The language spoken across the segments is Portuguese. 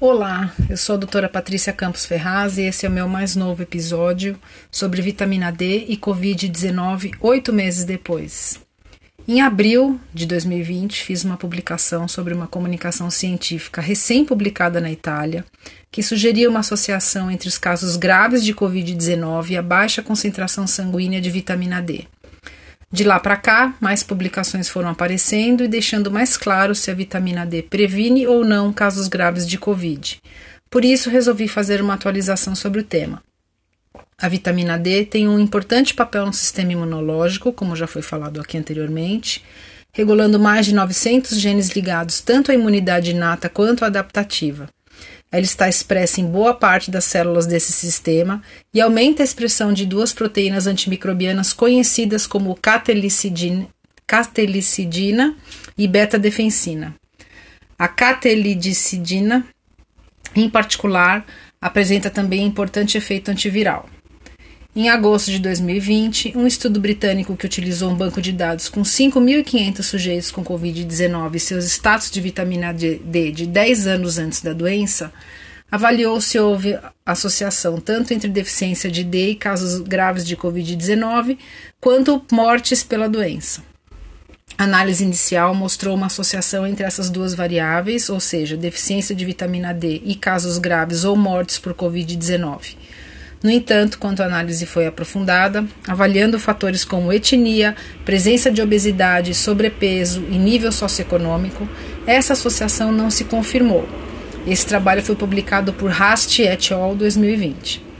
Olá, eu sou a doutora Patrícia Campos Ferraz e esse é o meu mais novo episódio sobre vitamina D e Covid-19 oito meses depois. Em abril de 2020, fiz uma publicação sobre uma comunicação científica recém-publicada na Itália, que sugeria uma associação entre os casos graves de Covid-19 e a baixa concentração sanguínea de vitamina D. De lá para cá, mais publicações foram aparecendo e deixando mais claro se a vitamina D previne ou não casos graves de Covid. Por isso, resolvi fazer uma atualização sobre o tema. A vitamina D tem um importante papel no sistema imunológico, como já foi falado aqui anteriormente, regulando mais de 900 genes ligados tanto à imunidade inata quanto à adaptativa. Ela está expressa em boa parte das células desse sistema e aumenta a expressão de duas proteínas antimicrobianas conhecidas como catelicidina, catelicidina e beta-defensina. A catelicidina, em particular, apresenta também importante efeito antiviral. Em agosto de 2020, um estudo britânico que utilizou um banco de dados com 5.500 sujeitos com Covid-19 e seus status de vitamina D de 10 anos antes da doença avaliou se houve associação tanto entre deficiência de D e casos graves de Covid-19, quanto mortes pela doença. A análise inicial mostrou uma associação entre essas duas variáveis, ou seja, deficiência de vitamina D e casos graves ou mortes por Covid-19. No entanto, quando a análise foi aprofundada, avaliando fatores como etnia, presença de obesidade, sobrepeso e nível socioeconômico, essa associação não se confirmou. Esse trabalho foi publicado por Hast et al. 2020.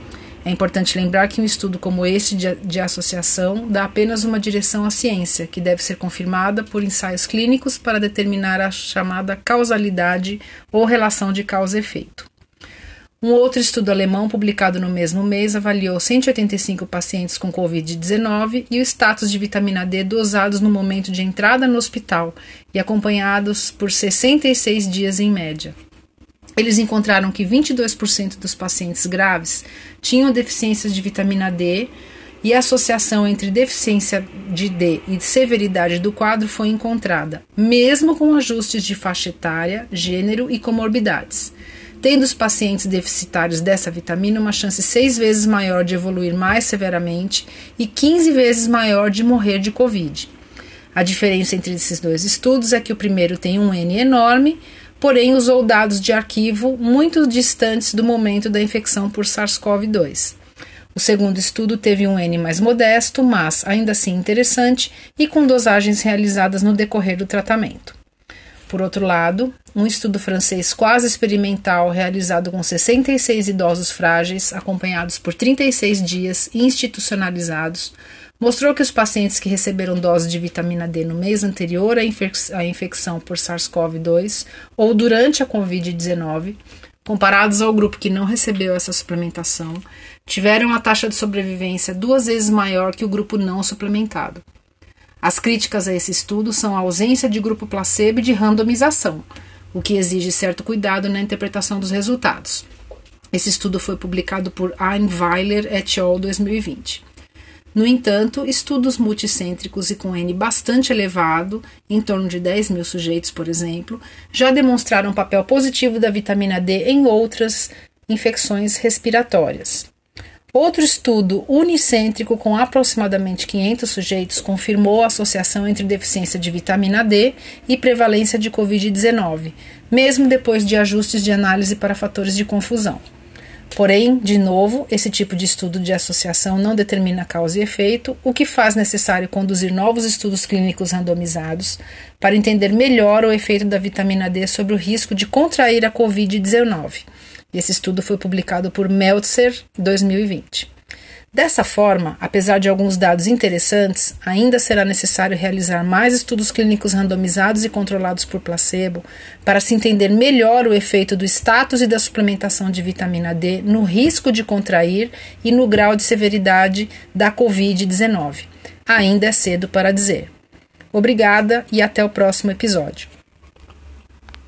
É importante lembrar que um estudo como esse de, de, associação dá apenas uma direção à ciência, que deve ser confirmada por ensaios clínicos para determinar a chamada causalidade ou relação de causa efeito. Um outro estudo alemão, publicado no mesmo mês, avaliou 185 pacientes com Covid-19 e o status de vitamina D dosados no momento de entrada no hospital e acompanhados por 66 dias em média. Eles encontraram que 22% dos pacientes graves tinham deficiências de vitamina D e a associação entre deficiência de D e severidade do quadro foi encontrada, mesmo com ajustes de faixa etária, gênero e comorbidades tendo os pacientes deficitários dessa vitamina uma chance seis vezes maior de evoluir mais severamente e 15 vezes maior de morrer de Covid. A diferença entre esses dois estudos é que o primeiro tem um N enorme, porém usou dados de arquivo muito distantes do momento da infecção por SARS-CoV-2. O segundo estudo teve um N mais modesto, mas ainda assim interessante e com dosagens realizadas no decorrer do tratamento. Por outro lado, um estudo francês quase experimental realizado com 66 idosos frágeis, acompanhados por 36 dias e institucionalizados, mostrou que os pacientes que receberam dose de vitamina D no mês anterior à, infec à infecção por SARS-CoV-2 ou durante a Covid-19, comparados ao grupo que não recebeu essa suplementação, tiveram uma taxa de sobrevivência duas vezes maior que o grupo não suplementado. As críticas a esse estudo são a ausência de grupo placebo e de randomização, o que exige certo cuidado na interpretação dos resultados. Esse estudo foi publicado por Einweiler et al. 2020. No entanto, estudos multicêntricos e com N bastante elevado, em torno de 10 mil sujeitos, por exemplo, já demonstraram um papel positivo da vitamina D em outras infecções respiratórias. Outro estudo unicêntrico com aproximadamente 500 sujeitos confirmou a associação entre deficiência de vitamina D e prevalência de Covid-19, mesmo depois de ajustes de análise para fatores de confusão. Porém, de novo, esse tipo de estudo de associação não determina causa e efeito, o que faz necessário conduzir novos estudos clínicos randomizados para entender melhor o efeito da vitamina D sobre o risco de contrair a Covid-19 esse estudo foi publicado por Meltzer 2020. Dessa forma, apesar de alguns dados interessantes, ainda será necessário realizar mais estudos clínicos randomizados e controlados por placebo para se entender melhor o efeito do status e da suplementação de vitamina D no risco de contrair e no grau de severidade da Covid-19. Ainda é cedo para dizer. Obrigada e até o próximo episódio.